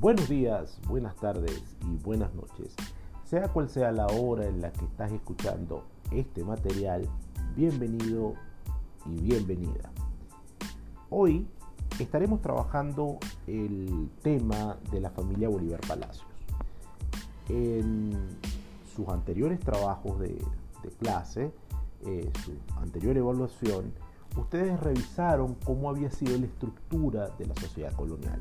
Buenos días, buenas tardes y buenas noches. Sea cual sea la hora en la que estás escuchando este material, bienvenido y bienvenida. Hoy estaremos trabajando el tema de la familia Bolívar Palacios. En sus anteriores trabajos de, clase, eh, su anterior evaluación, ustedes revisaron cómo había sido la estructura de la sociedad colonial.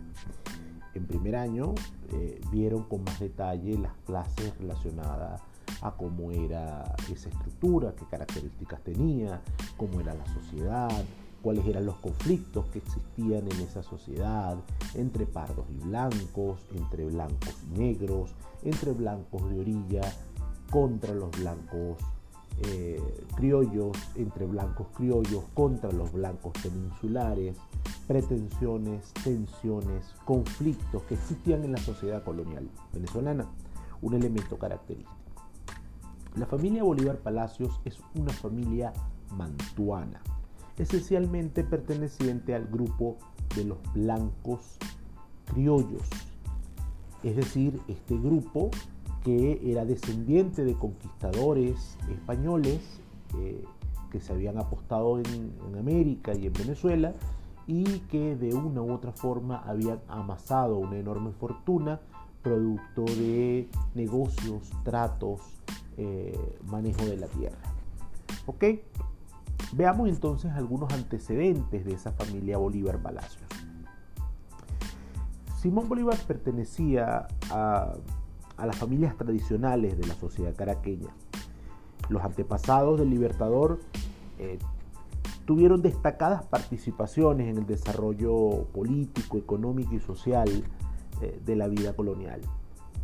En primer año eh, vieron con más detalle las clases relacionadas a cómo era esa estructura, qué características tenía, cómo era la sociedad, cuáles eran los conflictos que existían en esa sociedad entre pardos y blancos, entre blancos y negros, entre blancos de orilla contra los blancos eh, criollos, entre blancos criollos contra los blancos peninsulares, pretensiones, tensiones, conflictos que existían en la sociedad colonial venezolana, un elemento característico. La familia Bolívar Palacios es una familia mantuana, esencialmente perteneciente al grupo de los blancos criollos, es decir, este grupo que era descendiente de conquistadores españoles eh, que se habían apostado en, América y en Venezuela y que de una u otra forma habían amasado una enorme fortuna producto de negocios, tratos, eh, manejo de la tierra. ¿Ok? Veamos entonces algunos antecedentes de esa familia Bolívar Palacios. Simón Bolívar pertenecía a las familias tradicionales de la sociedad caraqueña. Los antepasados del Libertador eh, tuvieron destacadas participaciones en el desarrollo político, económico y social eh, de la vida colonial.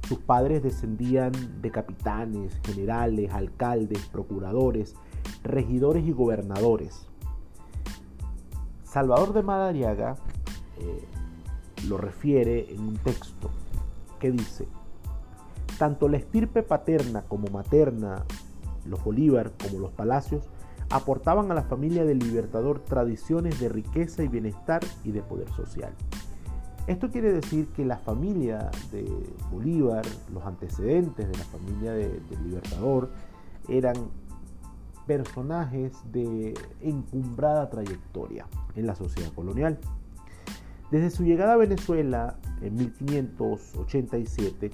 Sus padres descendían de capitanes, generales, alcaldes, procuradores, regidores y gobernadores. Salvador de Madariaga eh, lo refiere en un texto que dice, tanto la estirpe paterna como materna, los Bolívar como los Palacios, aportaban a la familia del Libertador tradiciones de riqueza y bienestar y de poder social. Esto quiere decir que la familia de Bolívar, los antecedentes de la familia del Libertador, eran personajes de encumbrada trayectoria en la sociedad colonial. Desde su llegada a Venezuela en 1587,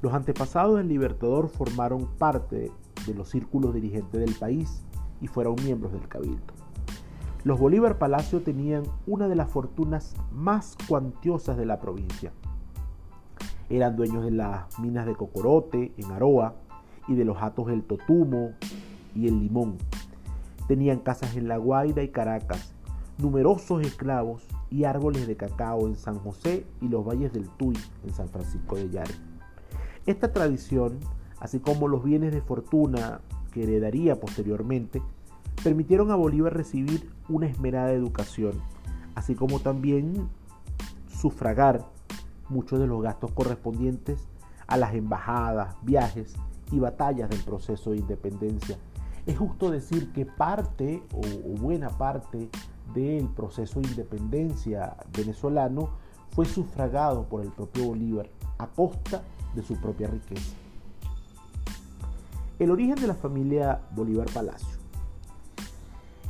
los antepasados del Libertador formaron parte de los círculos dirigentes del país y fueron miembros del Cabildo. Los Bolívar Palacio tenían una de las fortunas más cuantiosas de la provincia. Eran dueños de las minas de Cocorote en Aroa y de los hatos del Totumo y el Limón. Tenían casas en La Guaira y Caracas, numerosos esclavos y árboles de cacao en San José y los valles del Tuy en San Francisco de Yare. Esta tradición, así como los bienes de fortuna que heredaría posteriormente, permitieron a Bolívar recibir una esmerada educación, así como también sufragar muchos de los gastos correspondientes a las embajadas, viajes y batallas del proceso de independencia. Es justo decir que parte o, buena parte del proceso de independencia venezolano fue sufragado por el propio Bolívar a costa de su propia riqueza. El origen de la familia Bolívar Palacio.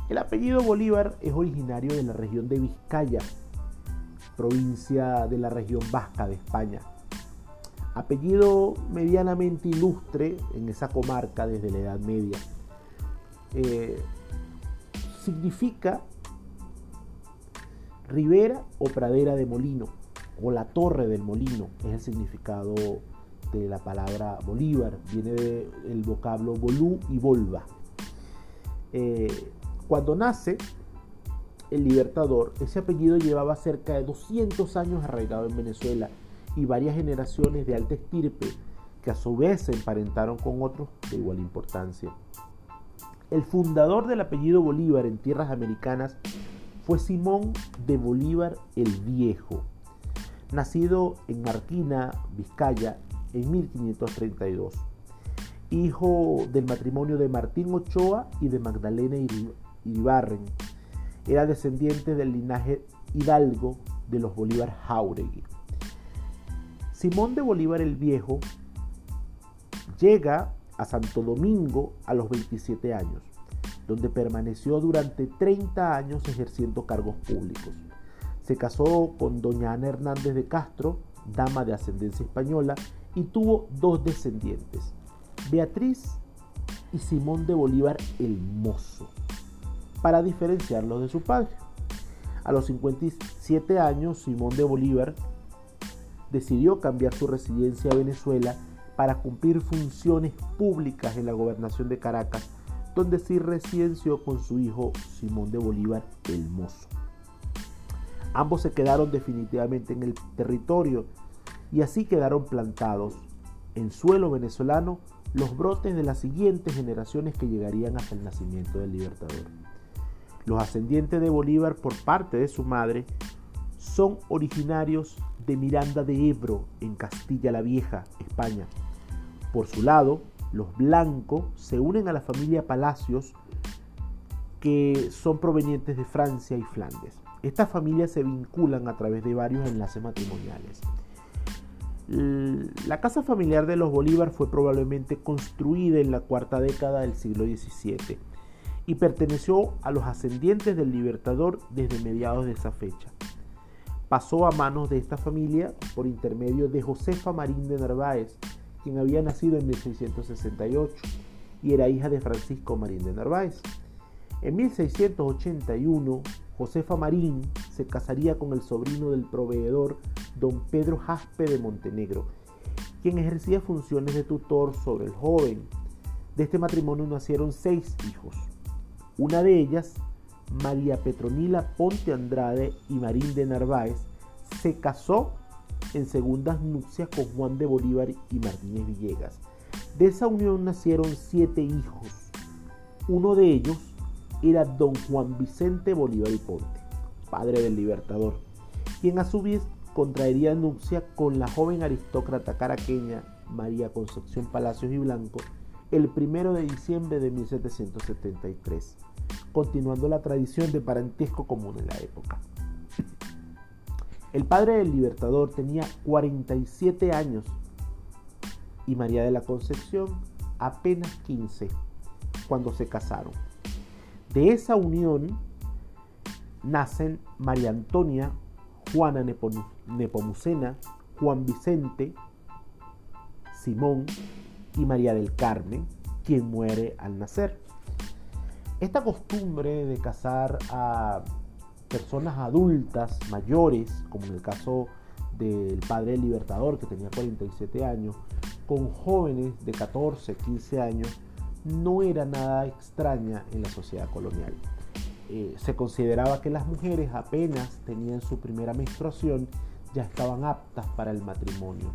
El apellido Bolívar es originario de la región de Vizcaya, provincia de la región vasca de España. Apellido medianamente ilustre en esa comarca desde la Edad Media. Eh, significa ribera o pradera de molino, o la torre del molino, es el significado de la palabra Bolívar, viene del vocablo bolú y volva. Eh, cuando nace el Libertador, ese apellido llevaba cerca de 200 años arraigado en Venezuela y varias generaciones de alta estirpe que a su vez se emparentaron con otros de igual importancia. El fundador del apellido Bolívar en tierras americanas fue Simón de Bolívar el Viejo, nacido en Marquina, Vizcaya, en 1532, hijo del matrimonio de Martín Ochoa y de Magdalena Iribarren. Era descendiente del linaje hidalgo de los Bolívar Jauregui. Simón de Bolívar el Viejo llega a Santo Domingo a los 27 años, donde permaneció durante 30 años ejerciendo cargos públicos. Se casó con doña Ana Hernández de Castro, dama de ascendencia española, y tuvo dos descendientes, Beatriz y Simón de Bolívar el Mozo, para diferenciarlos de su padre. A los 57 años, Simón de Bolívar decidió cambiar su residencia a Venezuela para cumplir funciones públicas en la gobernación de Caracas, donde sí residenció con su hijo Simón de Bolívar el Mozo. Ambos se quedaron definitivamente en el territorio y así quedaron plantados en suelo venezolano los brotes de las siguientes generaciones que llegarían hasta el nacimiento del Libertador. Los ascendientes de Bolívar por parte de su madre son originarios de Miranda de Ebro, en Castilla la Vieja, España. Por su lado, los blancos se unen a la familia Palacios, que son provenientes de Francia y Flandes. Estas familias se vinculan a través de varios enlaces matrimoniales. La casa familiar de los Bolívar fue probablemente construida en la cuarta década del siglo XVII y perteneció a los ascendientes del Libertador desde mediados de esa fecha. Pasó a manos de esta familia por intermedio de Josefa Marín de Narváez, quien había nacido en 1668 y era hija de Francisco Marín de Narváez. En 1681, Josefa Marín se casaría con el sobrino del proveedor don Pedro Jaspe de Montenegro, quien ejercía funciones de tutor sobre el joven. De este matrimonio nacieron seis hijos. Una de ellas, María Petronila Ponte Andrade y Marín de Narváez, se casó en segundas nupcias con Juan de Bolívar y Martínez Villegas. De esa unión nacieron siete hijos. Uno de ellos era don Juan Vicente Bolívar y Ponte, padre del libertador, quien a su vez contraería nupcia con la joven aristócrata caraqueña María Concepción Palacios y Blanco el primero de diciembre de 1773, continuando la tradición de parentesco común en la época. El padre del libertador tenía 47 años y María de la Concepción apenas 15 cuando se casaron. De esa unión nacen María Antonia, Juana Nepomucena, Juan Vicente, Simón y María del Carmen, quien muere al nacer. Esta costumbre de casar a personas adultas, mayores, como en el caso del padre libertador que tenía 47 años, con jóvenes de 14, 15 años, no era nada extraña en la sociedad colonial. Eh, se consideraba que las mujeres apenas tenían su primera menstruación ya estaban aptas para el matrimonio.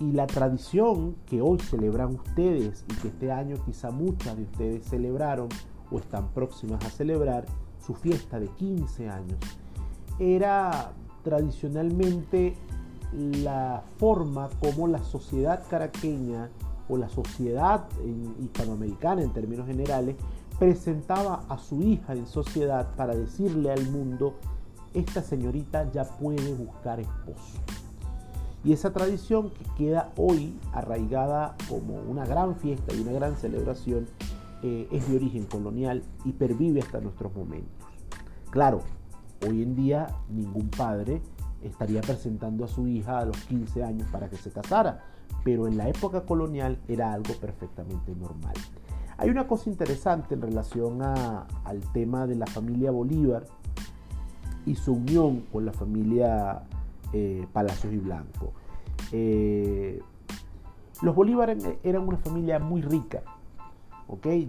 Y la tradición que hoy celebran ustedes y que este año quizá muchas de ustedes celebraron o están próximas a celebrar su fiesta de 15 años, era tradicionalmente la forma como la sociedad caraqueña o la sociedad hispanoamericana en términos generales presentaba a su hija en sociedad para decirle al mundo, esta señorita ya puede buscar esposo. Y esa tradición que queda hoy arraigada como una gran fiesta y una gran celebración eh, es de origen colonial y pervive hasta nuestros momentos. Claro, hoy en día ningún padre estaría presentando a su hija a los 15 años para que se casara, pero en la época colonial era algo perfectamente normal. Hay una cosa interesante en relación al tema de la familia Bolívar y su unión con la familia eh, Palacios y Blanco. Eh, los Bolívar eran una familia muy rica,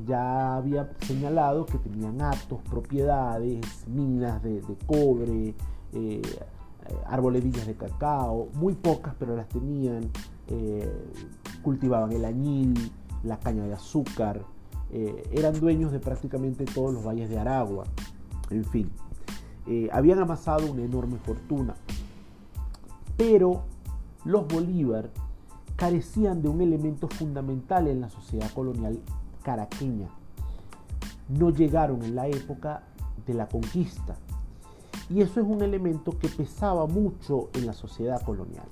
ya había señalado que tenían actos, propiedades, minas de, cobre, eh, arboledillas de cacao, muy pocas, pero las tenían. cultivaban el añil, la caña de azúcar, eh, eran dueños de prácticamente todos los valles de Aragua, en fin, eh, habían amasado una enorme fortuna, pero los Bolívar carecían de un elemento fundamental en la sociedad colonial caraqueña. No llegaron en la época de la conquista. Y eso es un elemento que pesaba mucho en la sociedad colonial.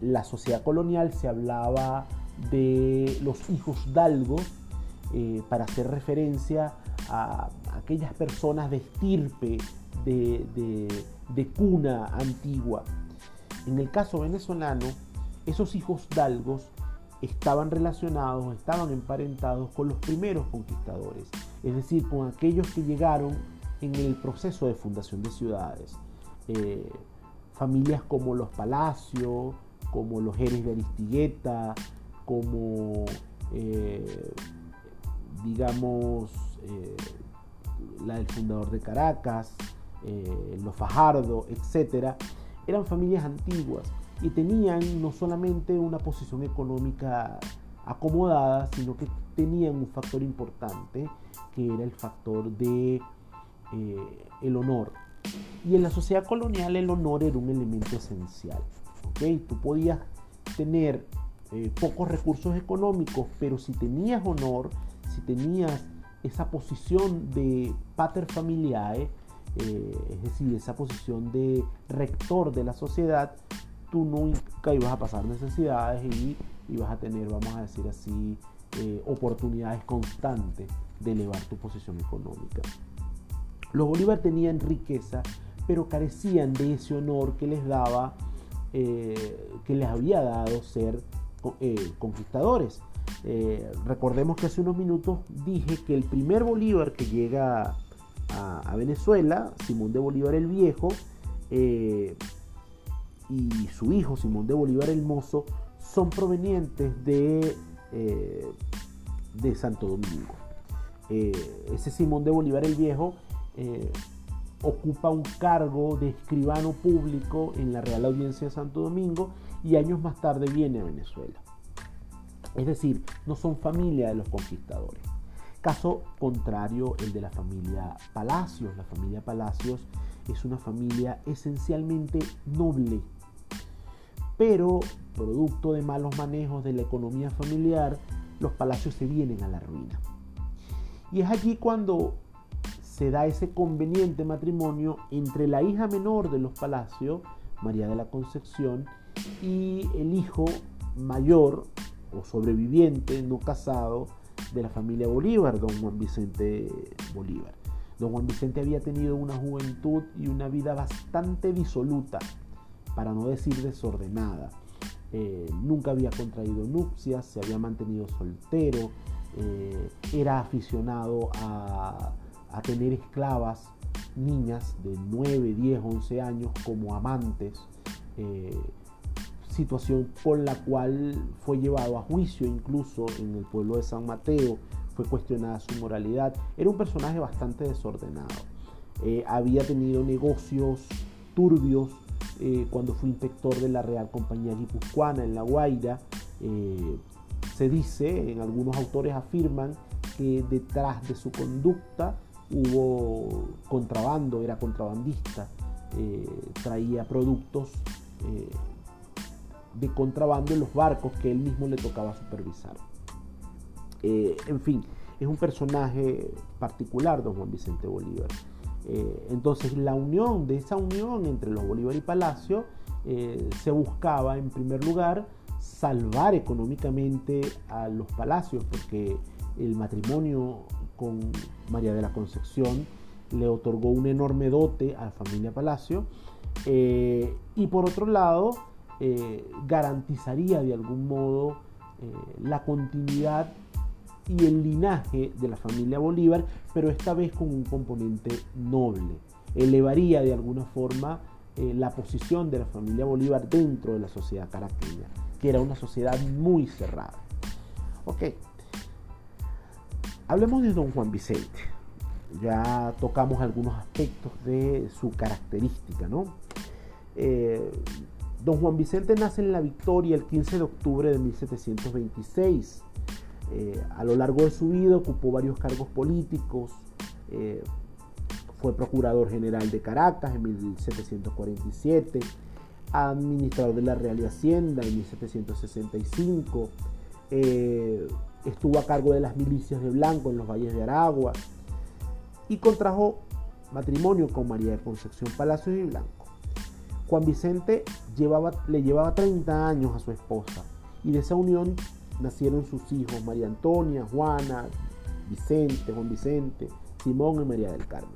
la sociedad colonial se hablaba de los hijos dalgos eh, para hacer referencia a aquellas personas de estirpe, de, cuna antigua. En el caso venezolano, esos hijos dalgos estaban relacionados, estaban emparentados con los primeros conquistadores, es decir, con aquellos que llegaron en el proceso de fundación de ciudades. Eh, familias como los Palacios, como los Jerez de Aristigueta, como, eh, digamos, eh, la del fundador de Caracas, los Fajardo, etc., eran familias antiguas y tenían no solamente una posición económica acomodada, sino que tenían un factor importante, que era el factor de el honor. Y en la sociedad colonial el honor era un elemento esencial. ¿okay? Tú podías tener eh, pocos recursos económicos, pero si tenías honor, si tenías esa posición de pater familiae, eh, es decir, esa posición de rector de la sociedad, tú nunca ibas a pasar necesidades y ibas a tener, vamos a decir así, eh, oportunidades constantes de elevar tu posición económica. Los Bolívar tenían riqueza, pero carecían de ese honor que les daba, que les había dado ser eh, conquistadores. Eh, recordemos que hace unos minutos dije que el primer Bolívar que llega a, Venezuela, Simón de Bolívar el Viejo, eh, y su hijo Simón de Bolívar el Mozo, son provenientes de, de Santo Domingo. ese Simón de Bolívar el Viejo ocupa un cargo de escribano público en la Real Audiencia de Santo Domingo y años más tarde viene a Venezuela. Es decir, no son familia de los conquistadores. Caso contrario, el de la familia Palacios. La familia Palacios es una familia esencialmente noble, pero producto de malos manejos de la economía familiar, los palacios se vienen a la ruina. Y es allí cuando se da ese conveniente matrimonio entre la hija menor de los palacios, María de la Concepción, y el hijo mayor o sobreviviente no casado de la familia Bolívar, don Juan Vicente Bolívar. Don Juan Vicente había tenido una juventud y una vida bastante disoluta, para no decir desordenada. Eh, nunca había contraído nupcias, se había mantenido soltero, eh, era aficionado a, tener esclavas, niñas de 9, 10, 11 años como amantes. Eh, situación con la cual fue llevado a juicio incluso en el pueblo de San Mateo, fue cuestionada su moralidad. Era un personaje bastante desordenado. Eh, había tenido negocios turbios eh, cuando fue inspector de la Real Compañía Guipuzcoana en La Guaira. Se dice, en algunos autores afirman que detrás de su conducta hubo contrabando, era contrabandista, traía productos de contrabando en los barcos que él mismo le tocaba supervisar. Eh, en fin, es un personaje particular, don Juan Vicente Bolívar. Eh, entonces la unión, de esa unión entre los Bolívar y Palacio, eh, se buscaba en primer lugar salvar económicamente a los palacios, porque el matrimonio con María de la Concepción le otorgó un enorme dote a la familia Palacio. y por otro lado, eh, garantizaría de algún modo eh, la continuidad y el linaje de la familia Bolívar, pero esta vez con un componente noble. Elevaría de alguna forma eh, la posición de la familia Bolívar dentro de la sociedad caraqueña, que era una sociedad muy cerrada. Ok, hablemos de don Juan Vicente. Ya tocamos algunos aspectos de su característica, ¿no? Don Juan Vicente nace en La Victoria el 15 de octubre de 1726. Eh, a lo largo de su vida ocupó varios cargos políticos. Eh, fue procurador general de Caracas en 1747, administrador de la Real Hacienda en 1765. Estuvo a cargo de las milicias de Blanco en los valles de Aragua y contrajo matrimonio con María de Concepción Palacios y Blanco. Juan Vicente le llevaba 30 años a su esposa y de esa unión nacieron sus hijos María Antonia, Juana, Vicente, Juan Vicente, Simón y María del Carmen.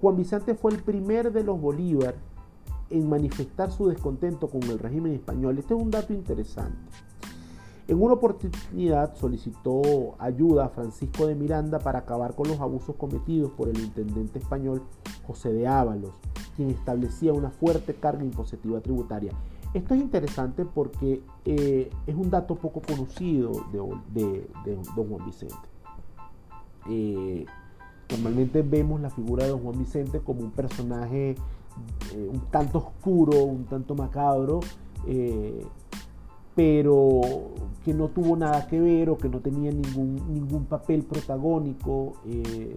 Juan Vicente fue el primer de los Bolívar en manifestar su descontento con el régimen español. Este es un dato interesante. En una oportunidad solicitó ayuda a Francisco de Miranda para acabar con los abusos cometidos por el intendente español José de Ábalos, quien establecía una fuerte carga impositiva tributaria. Esto es interesante porque eh, es un dato poco conocido de, don Juan Vicente. Eh, normalmente vemos la figura de don Juan Vicente como un personaje eh, un tanto oscuro, un tanto macabro, pero que no tuvo nada que ver o que no tenía ningún, ningún papel protagónico eh,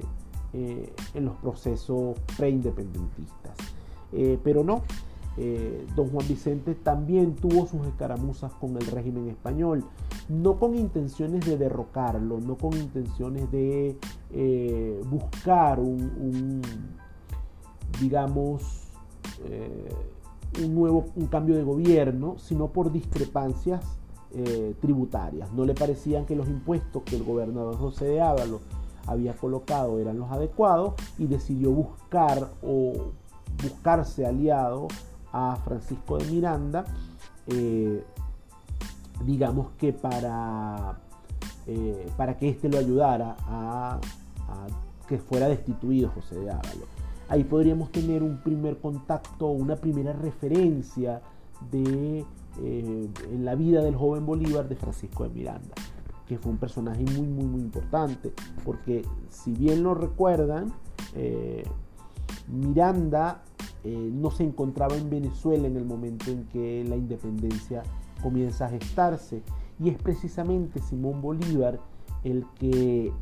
eh, en los procesos preindependentistas. Eh, pero no, don Juan Vicente también tuvo sus escaramuzas con el régimen español, no con intenciones de derrocarlo, no con intenciones de buscar un digamos, un nuevo un cambio de gobierno, sino por discrepancias eh, tributarias. No le parecían que los impuestos que el gobernador José de Ávalo había colocado eran los adecuados y decidió buscar o buscarse aliado a Francisco de Miranda, eh, digamos que para, eh, para que éste lo ayudara a, que fuera destituido José de Ávalo ahí podríamos tener un primer contacto, una primera referencia de, eh, la vida del joven Bolívar de Francisco de Miranda, que fue un personaje muy, muy, muy importante, porque si bien lo recuerdan, eh, Miranda eh, no se encontraba en Venezuela en el momento en que la independencia comienza a gestarse, y es precisamente Simón Bolívar el que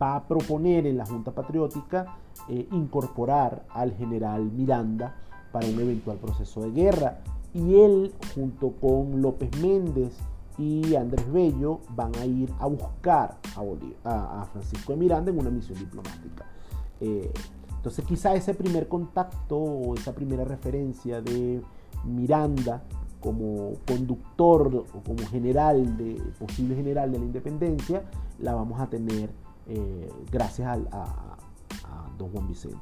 va a proponer en la Junta Patriótica eh, incorporar al general Miranda para un eventual proceso de guerra. Y él, junto con López Méndez y Andrés Bello, van a ir a buscar a, Francisco de Miranda en una misión diplomática. Eh, entonces quizá ese primer contacto o esa primera referencia de Miranda como conductor o como general de posible general de la independencia la vamos a tener eh, gracias a, don Juan Vicente.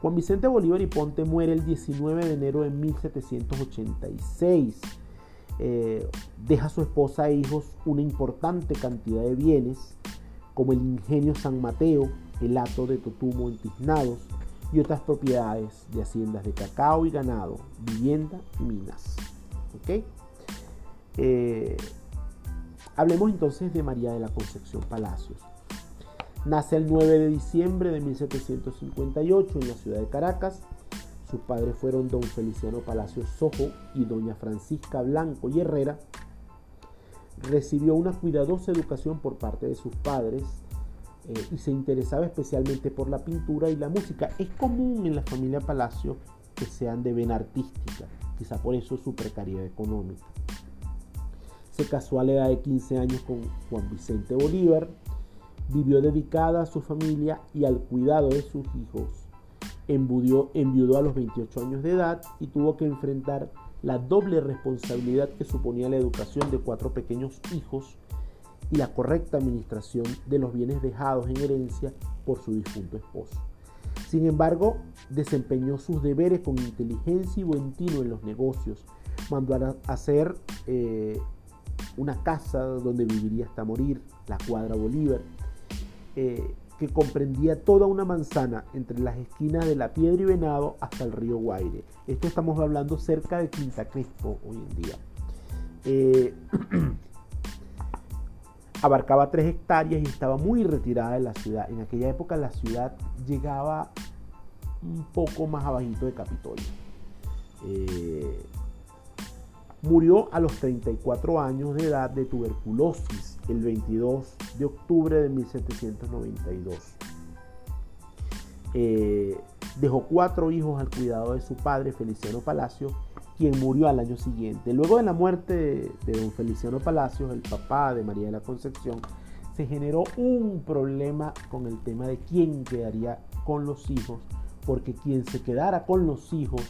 Juan Vicente Bolívar y Ponte muere el 19 de enero de 1786. Eh, deja a su esposa e hijos una importante cantidad de bienes, como el ingenio San Mateo, el hato de Totumo en Tiznados y otras propiedades de haciendas de cacao y ganado, vivienda y minas. Eh, hablemos entonces de María de la Concepción Palacios. Nace el 9 de diciembre de 1758 en la ciudad de Caracas. Sus padres fueron don Feliciano Palacios Sojo y doña Francisca Blanco y Herrera. Recibió una cuidadosa educación por parte de sus padres eh, y se interesaba especialmente por la pintura y la música. Es común en la familia Palacio que sean de vena artística, quizá por eso su precariedad económica. Se casó a la edad de 15 años con Juan Vicente Bolívar, vivió dedicada a su familia y al cuidado de sus hijos. Enviudó, a los 28 años de edad y tuvo que enfrentar la doble responsabilidad que suponía la educación de cuatro pequeños hijos y la correcta administración de los bienes dejados en herencia por su difunto esposo. Sin embargo, desempeñó sus deberes con inteligencia y buen tino en los negocios. Mandó a hacer eh, una casa donde viviría hasta morir, la Cuadra Bolívar, eh, que comprendía toda una manzana entre las esquinas de la Piedra y Venado hasta el río Guaire. Esto estamos hablando cerca de Quinta Crespo hoy en día. Eh, abarcaba tres hectáreas y estaba muy retirada de la ciudad. En aquella época la ciudad llegaba un poco más abajito de Capitolio. Eh, Murió a los 34 años de edad de tuberculosis el 22 de octubre de 1792. Eh, dejó cuatro hijos al cuidado de su padre, Feliciano Palacio, quien murió al año siguiente. Luego de la muerte de, de don Feliciano Palacios, el papá de María de la Concepción, se generó un problema con el tema de quién quedaría con los hijos, porque quien se quedara con los hijos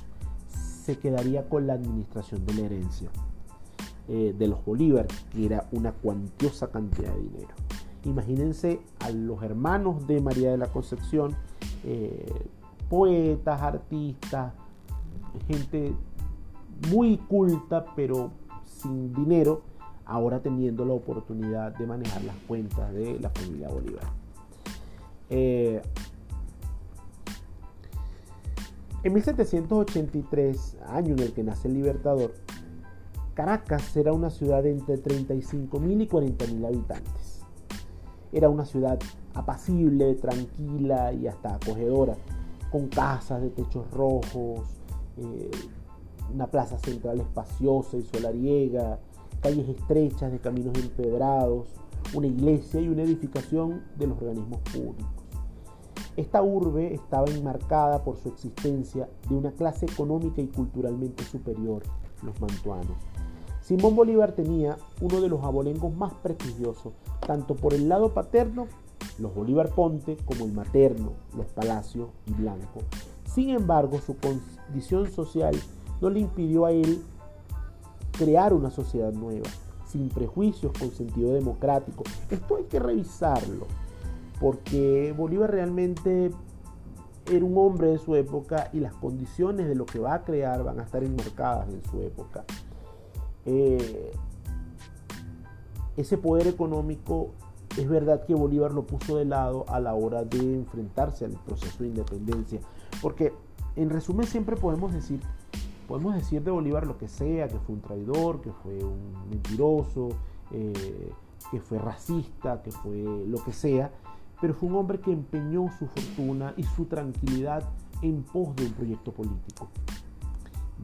se quedaría con la administración de la herencia eh, de los Bolívar, que era una cuantiosa cantidad de dinero. Imagínense a los hermanos de María de la Concepción, eh, poetas, artistas, gente muy culta, pero sin dinero, ahora teniendo la oportunidad de manejar las cuentas de la familia Bolívar. Eh, en 1783, año en el que nace el Libertador, Caracas era una ciudad de entre 35.000 y 40.000 habitantes. Era una ciudad apacible, tranquila y hasta acogedora, con casas de techos rojos, eh, una plaza central espaciosa y solariega, calles estrechas de caminos empedrados, una iglesia y una edificación de los organismos públicos. Esta urbe estaba enmarcada por su existencia de una clase económica y culturalmente superior, los mantuanos. Simón Bolívar tenía uno de los abolengos más prestigiosos, tanto por el lado paterno, los Bolívar Ponte, como el materno, los Palacios y Blanco. Sin embargo, su condición social no le impidió a él crear una sociedad nueva, sin prejuicios, con sentido democrático. Esto hay que revisarlo, porque Bolívar realmente era un hombre de su época y las condiciones de lo que va a crear van a estar enmarcadas en su época. Eh, ese poder económico es verdad que Bolívar lo puso de lado a la hora de enfrentarse al proceso de independencia, porque en resumen siempre podemos decir Podemos decir de Bolívar lo que sea, que fue un traidor, que fue un mentiroso, eh, que fue racista, que fue lo que sea, pero fue un hombre que empeñó su fortuna y su tranquilidad en pos de un proyecto político.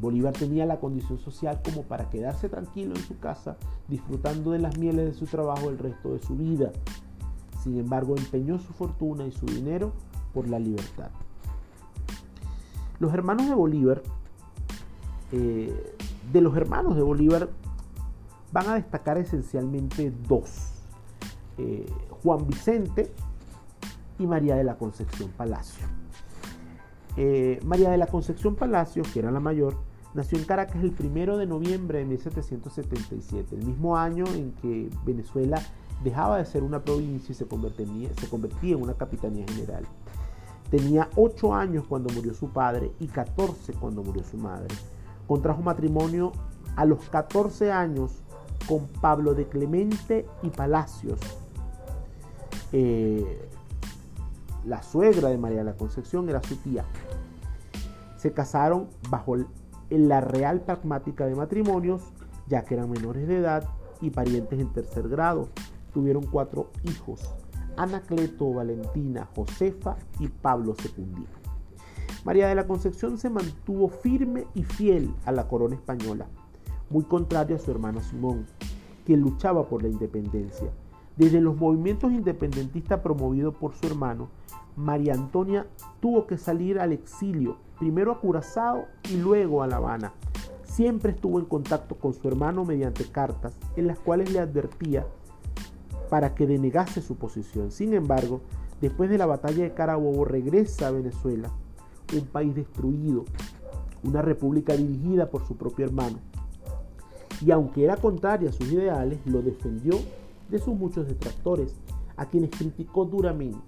Bolívar tenía la condición social como para quedarse tranquilo en su casa, disfrutando de las mieles de su trabajo el resto de su vida. Sin embargo, empeñó su fortuna y su dinero por la libertad. Los hermanos de Bolívar eh, de los hermanos de Bolívar van a destacar esencialmente dos, eh, Juan Vicente y María de la Concepción Palacio. Eh, María de la Concepción Palacio, que era la mayor, nació en Caracas el 1 de noviembre de 1777, el mismo año en que Venezuela dejaba de ser una provincia y se convertía, en una capitanía general. Tenía 8 años cuando murió su padre y 14 cuando murió su madre. Contrajo matrimonio a los 14 años con Pablo de Clemente y Palacios. Eh, la suegra de María de la Concepción era su tía. Se casaron bajo la real pragmática de matrimonios, ya que eran menores de edad y parientes en tercer grado. Tuvieron cuatro hijos, Anacleto, Valentina, Josefa y Pablo Secundino. María de la Concepción se mantuvo firme y fiel a la corona española, muy contrario a su hermano Simón, quien luchaba por la independencia. Desde los movimientos independentistas promovidos por su hermano, María Antonia tuvo que salir al exilio, primero a Curazao y luego a La Habana. Siempre estuvo en contacto con su hermano mediante cartas en las cuales le advertía para que denegase su posición. Sin embargo, después de la batalla de Carabobo regresa a Venezuela un país destruido, una república dirigida por su propio hermano. Y aunque era contraria a sus ideales, lo defendió de sus muchos detractores, a quienes criticó duramente.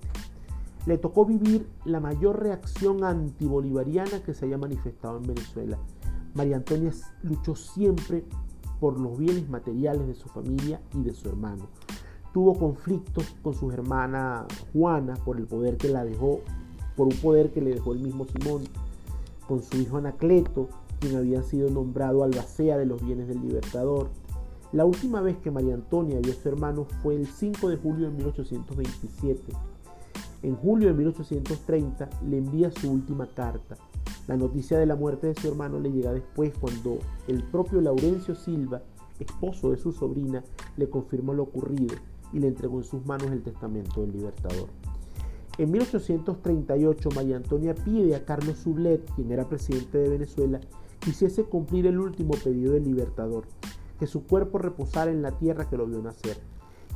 Le tocó vivir la mayor reacción antibolivariana que se haya manifestado en Venezuela. María Antonia luchó siempre por los bienes materiales de su familia y de su hermano. Tuvo conflictos con su hermana Juana por el poder que la dejó por un poder que le dejó el mismo Simón, con su hijo Anacleto, quien había sido nombrado albacea de los bienes del libertador. La última vez que María Antonia vio a su hermano fue el 5 de julio de 1827. En julio de 1830 le envía su última carta. La noticia de la muerte de su hermano le llega después cuando el propio Laurencio Silva, esposo de su sobrina, le confirmó lo ocurrido y le entregó en sus manos el testamento del libertador. En 1838, María Antonia pide a Carlos Sublet, quien era presidente de Venezuela, que hiciese cumplir el último pedido del libertador, que su cuerpo reposara en la tierra que lo vio nacer.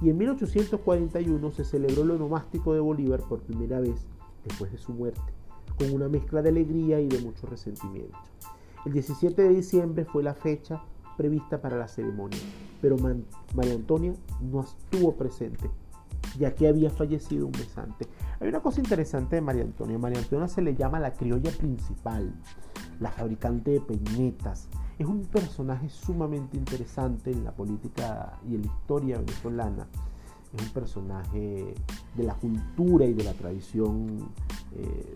Y en 1841 se celebró el onomástico de Bolívar por primera vez después de su muerte, con una mezcla de alegría y de mucho resentimiento. El 17 de diciembre fue la fecha prevista para la ceremonia, pero María Antonia no estuvo presente, ya que había fallecido un mes antes. Hay una cosa interesante de María Antonia. María Antonia se le llama la criolla principal, la fabricante de peinetas. Es un personaje sumamente interesante en la política y en la historia venezolana. Es un personaje de la cultura y de la tradición eh,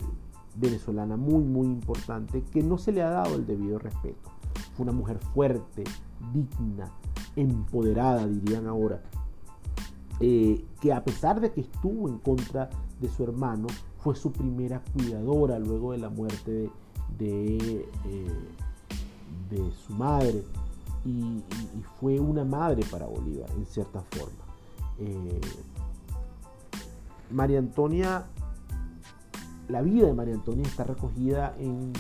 venezolana muy, muy importante que no se le ha dado el debido respeto. Fue una mujer fuerte, digna, empoderada, dirían ahora, eh, que a pesar de que estuvo en contra de su hermano, fue su primera cuidadora luego de la muerte de, eh, de, su madre y, fue una madre para Bolívar en cierta forma. Eh, María Antonia, la vida de María Antonia está recogida en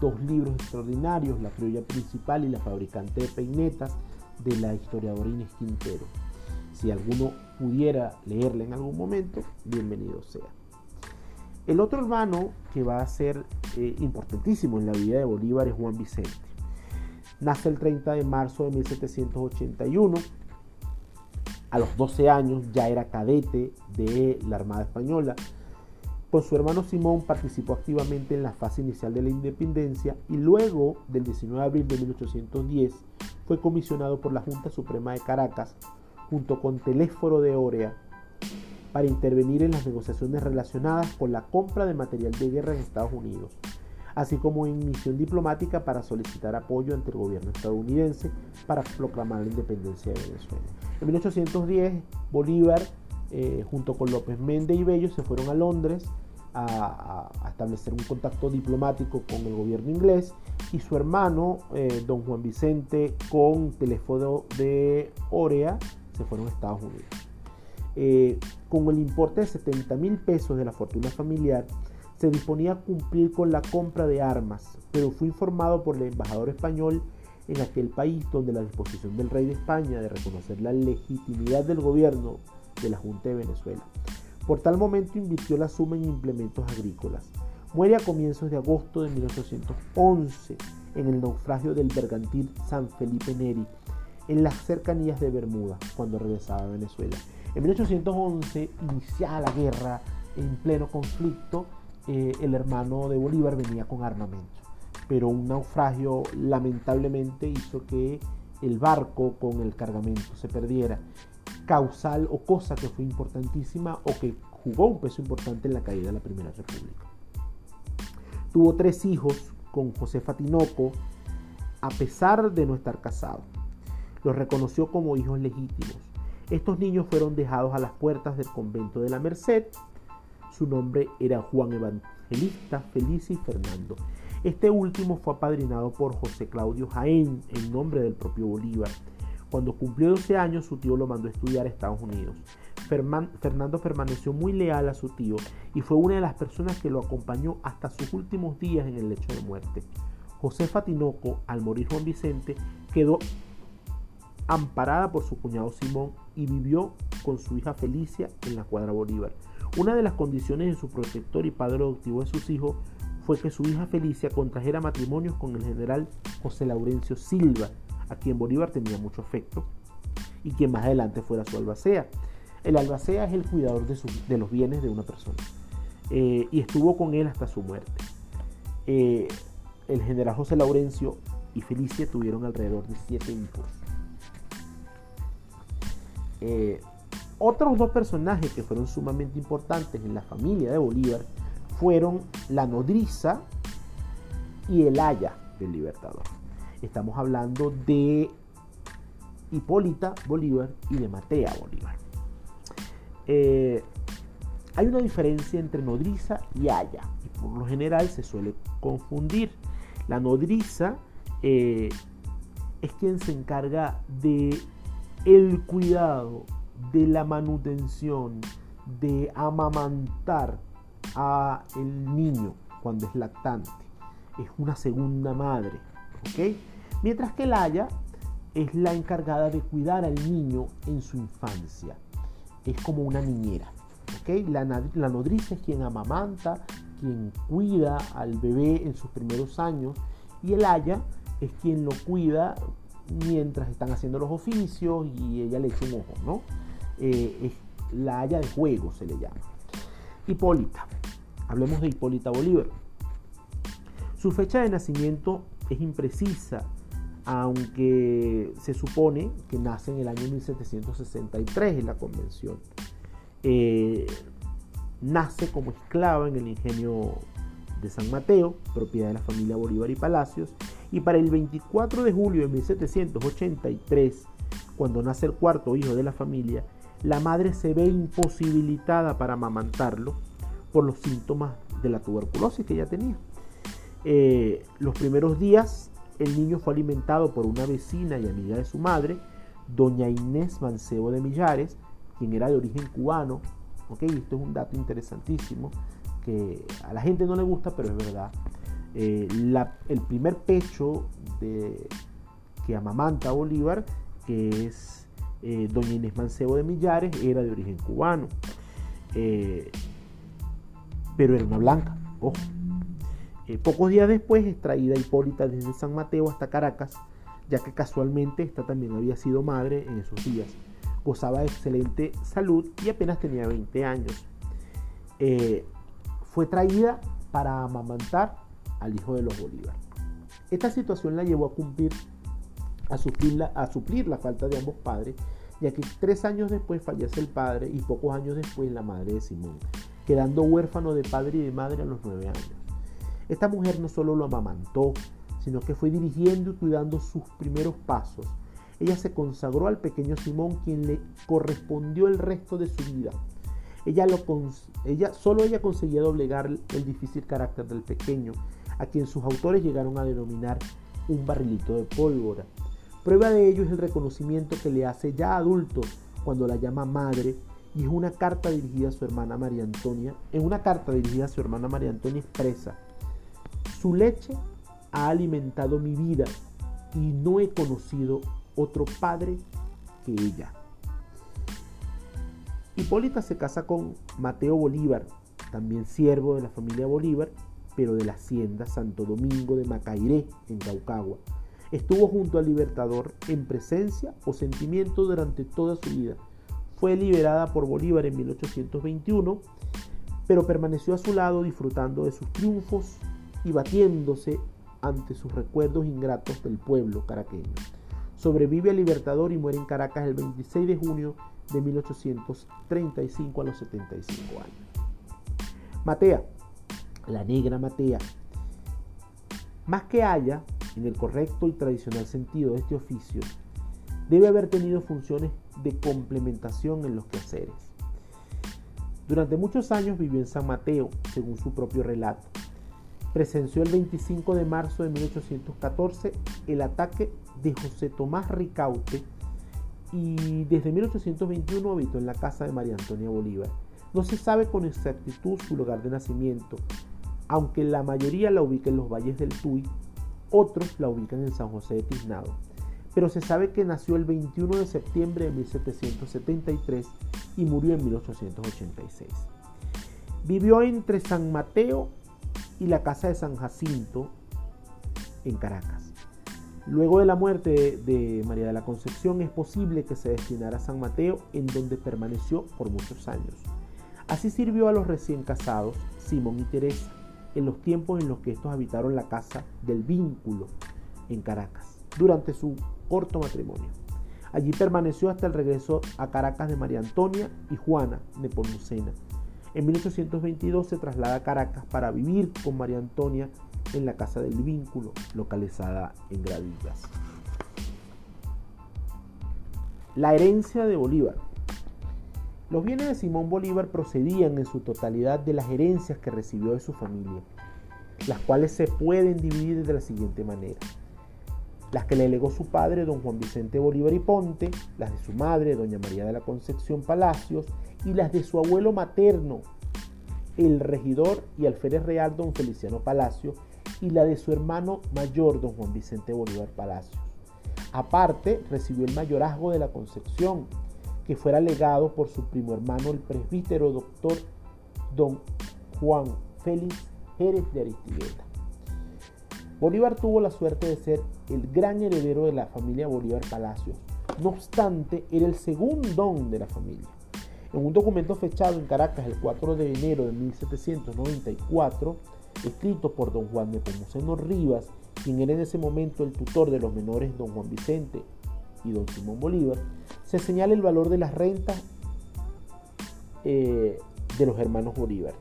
dos libros extraordinarios, La criolla principal y La fabricante de peinetas, de la historiadora Inés Quintero. Si alguno pudiera leerla en algún momento, bienvenido sea. El otro hermano que va a ser eh, importantísimo en la vida de Bolívar es Juan Vicente. Nace el 30 de marzo de 1781. A los 12 años ya era cadete de la Armada Española. Con su hermano Simón participó activamente en la fase inicial de la independencia y luego del 19 de abril de 1810 fue comisionado por la Junta Suprema de Caracas junto con Teléforo de Orea para intervenir en las negociaciones relacionadas con la compra de material de guerra en Estados Unidos, así como en misión diplomática para solicitar apoyo ante el gobierno estadounidense para proclamar la independencia de Venezuela. En 1810, Bolívar, eh, junto con López Méndez y Bello, se fueron a Londres a, establecer un contacto diplomático con el gobierno inglés y su hermano, eh, don Juan Vicente, con teléfono de Orea, se fueron a Estados Unidos. Eh, con el importe de 70 mil pesos de la fortuna familiar, se disponía a cumplir con la compra de armas, pero fue informado por el embajador español en aquel país donde la disposición del rey de España de reconocer la legitimidad del gobierno de la Junta de Venezuela. Por tal momento invirtió la suma en implementos agrícolas. Muere a comienzos de agosto de 1811 en el naufragio del bergantil San Felipe Neri en las cercanías de Bermuda cuando regresaba a Venezuela. En 1811 iniciaba la guerra en pleno conflicto. Eh, el hermano de Bolívar venía con armamento, pero un naufragio lamentablemente hizo que el barco con el cargamento se perdiera, causal o cosa que fue importantísima o que jugó un peso importante en la caída de la Primera República. Tuvo tres hijos con José Fatinoco, a pesar de no estar casado los reconoció como hijos legítimos. Estos niños fueron dejados a las puertas del convento de la Merced. Su nombre era Juan Evangelista, Felicia y Fernando. Este último fue apadrinado por José Claudio Jaén en nombre del propio Bolívar. Cuando cumplió 12 años, su tío lo mandó a estudiar a Estados Unidos. Fernando permaneció muy leal a su tío y fue una de las personas que lo acompañó hasta sus últimos días en el lecho de muerte. José Fatinoco, al morir Juan Vicente, quedó amparada por su cuñado Simón y vivió con su hija Felicia en la cuadra Bolívar. Una de las condiciones de su protector y padre adoptivo de sus hijos fue que su hija Felicia contrajera matrimonios con el general José Laurencio Silva, a quien Bolívar tenía mucho afecto, y quien más adelante fuera su albacea. El albacea es el cuidador de, los bienes de una persona, eh, y estuvo con él hasta su muerte. Eh, el general José Laurencio y Felicia tuvieron alrededor de siete hijos. Eh, otros dos personajes que fueron sumamente importantes en la familia de Bolívar fueron la nodriza y el haya del libertador. Estamos hablando de Hipólita Bolívar y de Matea Bolívar. Eh, hay una diferencia entre nodriza y haya y por lo general se suele confundir. La nodriza eh, es quien se encarga de el cuidado de la manutención, de amamantar a el niño cuando es lactante. Es una segunda madre, ¿ok? Mientras que la Haya es la encargada de cuidar al niño en su infancia. Es como una niñera, ¿ok? La, la nodriza es quien amamanta, quien cuida al bebé en sus primeros años y el haya es quien lo cuida mientras están haciendo los oficios y ella le echa un ojo, ¿no? Eh, la haya de juego se le llama. Hipólita. Hablemos de Hipólita Bolívar. Su fecha de nacimiento es imprecisa, aunque se supone que nace en el año 1763 en la convención. Eh, nace como esclava en el ingenio de San Mateo, propiedad de la familia Bolívar y Palacios, y para el 24 de julio de 1783, cuando nace el cuarto hijo de la familia, la madre se ve imposibilitada para amamantarlo por los síntomas de la tuberculosis que ella tenía. Eh, los primeros días el niño fue alimentado por una vecina y amiga de su madre, doña Inés Mancebo de Millares, quien era de origen cubano. Esto es un dato interesantísimo que a la gente no le gusta, pero es verdad. Eh, el primer pecho de, que amamanta Bolívar, que es eh, doña Inés Mancebo de Millares, era de origen cubano. Eh, pero era una blanca, ojo. pocos días después es traída Hipólita desde San Mateo hasta Caracas, ya que casualmente esta también había sido madre en esos días. Gozaba de excelente salud y apenas tenía 20 años. fue traída para amamantar al hijo de los Bolívar. Esta situación la llevó a cumplir, a suplir la, falta de ambos padres, ya que tres años después fallece el padre y pocos años después la madre de Simón, quedando huérfano de padre y de madre a los nueve años. Esta mujer no solo lo amamantó, sino que fue dirigiendo y cuidando sus primeros pasos. Ella se consagró al pequeño Simón, quien le correspondió el resto de su vida. Ella, lo, ella solo ella conseguía doblegar el difícil carácter del pequeño a quien sus autores llegaron a denominar un barrilito de pólvora. Prueba de ello es el reconocimiento que le hace ya adulto cuando la llama madre y es una carta dirigida a su hermana María Antonia. En una carta dirigida a su hermana María Antonia expresa, su leche ha alimentado mi vida y no he conocido otro padre que ella. Hipólita se casa con Mateo Bolívar, también siervo de la familia Bolívar, pero de la hacienda Santo Domingo de Macairé, en Caucagua. Estuvo junto al Libertador en presencia o sentimiento durante toda su vida. Fue liberada por Bolívar en 1821, pero permaneció a su lado disfrutando de sus triunfos y batiéndose ante sus recuerdos ingratos del pueblo caraqueño. Sobrevive al Libertador y muere en Caracas el 26 de junio de 1835 a los 75 años. Matea la negra Matea. Más que haya, en el correcto y tradicional sentido de este oficio, debe haber tenido funciones de complementación en los quehaceres. Durante muchos años vivió en San Mateo, según su propio relato. Presenció el 25 de marzo de 1814 el ataque de José Tomás Ricaute y desde 1821 habitó en la casa de María Antonia Bolívar. No se sabe con exactitud su lugar de nacimiento, aunque la mayoría la ubica en los valles del Tuy, otros la ubican en San José de Tiznado. Pero se sabe que nació el 21 de septiembre de 1773 y murió en 1886. Vivió entre San Mateo y la casa de San Jacinto en Caracas. Luego de la muerte de María de la Concepción es posible que se destinara a San Mateo en donde permaneció por muchos años. Así sirvió a los recién casados Simón y Teresa, en los tiempos en los que estos habitaron la casa del vínculo en Caracas, durante su corto matrimonio. Allí permaneció hasta el regreso a Caracas de María Antonia y Juana de Pomucena. En 1822 se traslada a Caracas para vivir con María Antonia en la Casa del Vínculo, localizada en Gravillas. La herencia de Bolívar. Los bienes de Simón Bolívar procedían en su totalidad de las herencias que recibió de su familia, las cuales se pueden dividir de la siguiente manera. Las que le legó su padre, don Juan Vicente Bolívar y Ponte, las de su madre, doña María de la Concepción Palacios, y las de su abuelo materno, el regidor y alférez real, don Feliciano Palacio, y la de su hermano mayor, don Juan Vicente Bolívar Palacios. Aparte, recibió el mayorazgo de la Concepción, que fuera legado por su primo hermano, el presbítero doctor don Juan Félix Jerez de Aristigueta. Bolívar tuvo la suerte de ser el gran heredero de la familia Bolívar Palacios. No obstante, era el segundón de la familia. En un documento fechado en Caracas el 4 de enero de 1794, escrito por don Juan de Pomuceno Rivas, quien era en ese momento el tutor de los menores don Juan Vicente y don Simón Bolívar, se señala el valor de las rentas eh, de los hermanos Bolívar.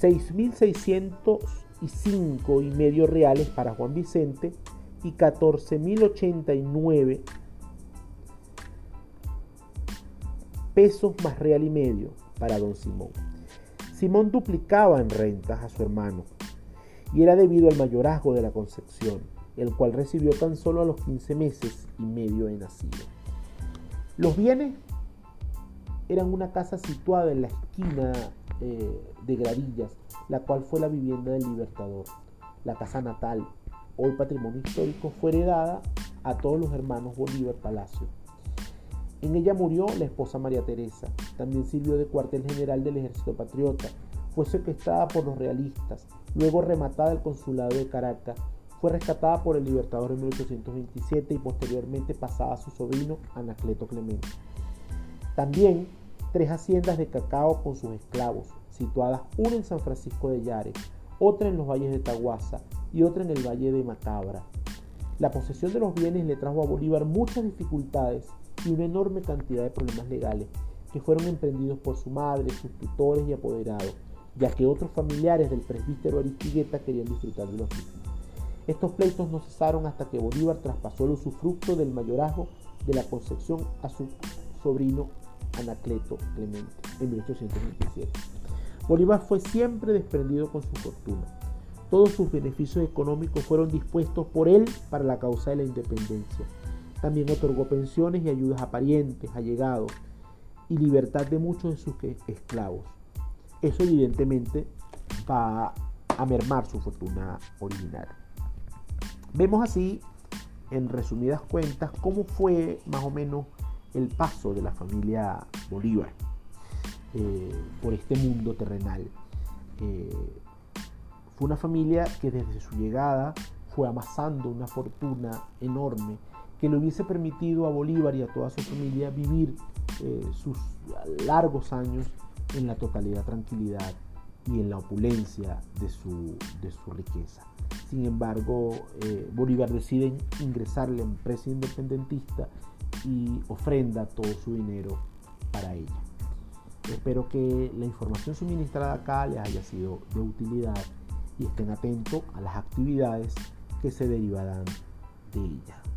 6.605 y medio reales para Juan Vicente y 14.089 pesos más real y medio para don Simón. Simón duplicaba en rentas a su hermano y era debido al mayorazgo de la Concepción, el cual recibió tan solo a los 15 meses y medio de nacido. Los bienes eran una casa situada en la esquina eh, de Gradillas, la cual fue la vivienda del Libertador. La casa natal, hoy patrimonio histórico, fue heredada a todos los hermanos Bolívar Palacio. En ella murió la esposa María Teresa. También sirvió de cuartel general del ejército patriota. Fue secuestrada por los realistas, luego rematada el consulado de Caracas. Fue rescatada por el Libertador en 1827 y posteriormente pasada a su sobrino Anacleto Clemente. También tres haciendas de cacao con sus esclavos, situadas una en San Francisco de Yare, otra en los valles de Taguasa y otra en el valle de Macabra. La posesión de los bienes le trajo a Bolívar muchas dificultades y una enorme cantidad de problemas legales que fueron emprendidos por su madre, sus tutores y apoderados, ya que otros familiares del presbítero Aristigueta querían disfrutar de los mismos. Estos pleitos no cesaron hasta que Bolívar traspasó el usufructo del mayorazgo de la Concepción a su sobrino Anacleto Clemente en 1827. Bolívar fue siempre desprendido con su fortuna. Todos sus beneficios económicos fueron dispuestos por él para la causa de la independencia. También otorgó pensiones y ayudas a parientes, allegados y libertad de muchos de sus esclavos. Eso evidentemente va a mermar su fortuna original. Vemos así, en resumidas cuentas, cómo fue más o menos el paso de la familia Bolívar eh, por este mundo terrenal. Eh, fue una familia que desde su llegada fue amasando una fortuna enorme que le hubiese permitido a Bolívar y a toda su familia vivir eh, sus largos años en la totalidad tranquilidad y en la opulencia de su, de su riqueza. Sin embargo, Bolívar decide ingresar a la empresa independentista y ofrenda todo su dinero para ella. Espero que la información suministrada acá les haya sido de utilidad y estén atentos a las actividades que se derivarán de ella.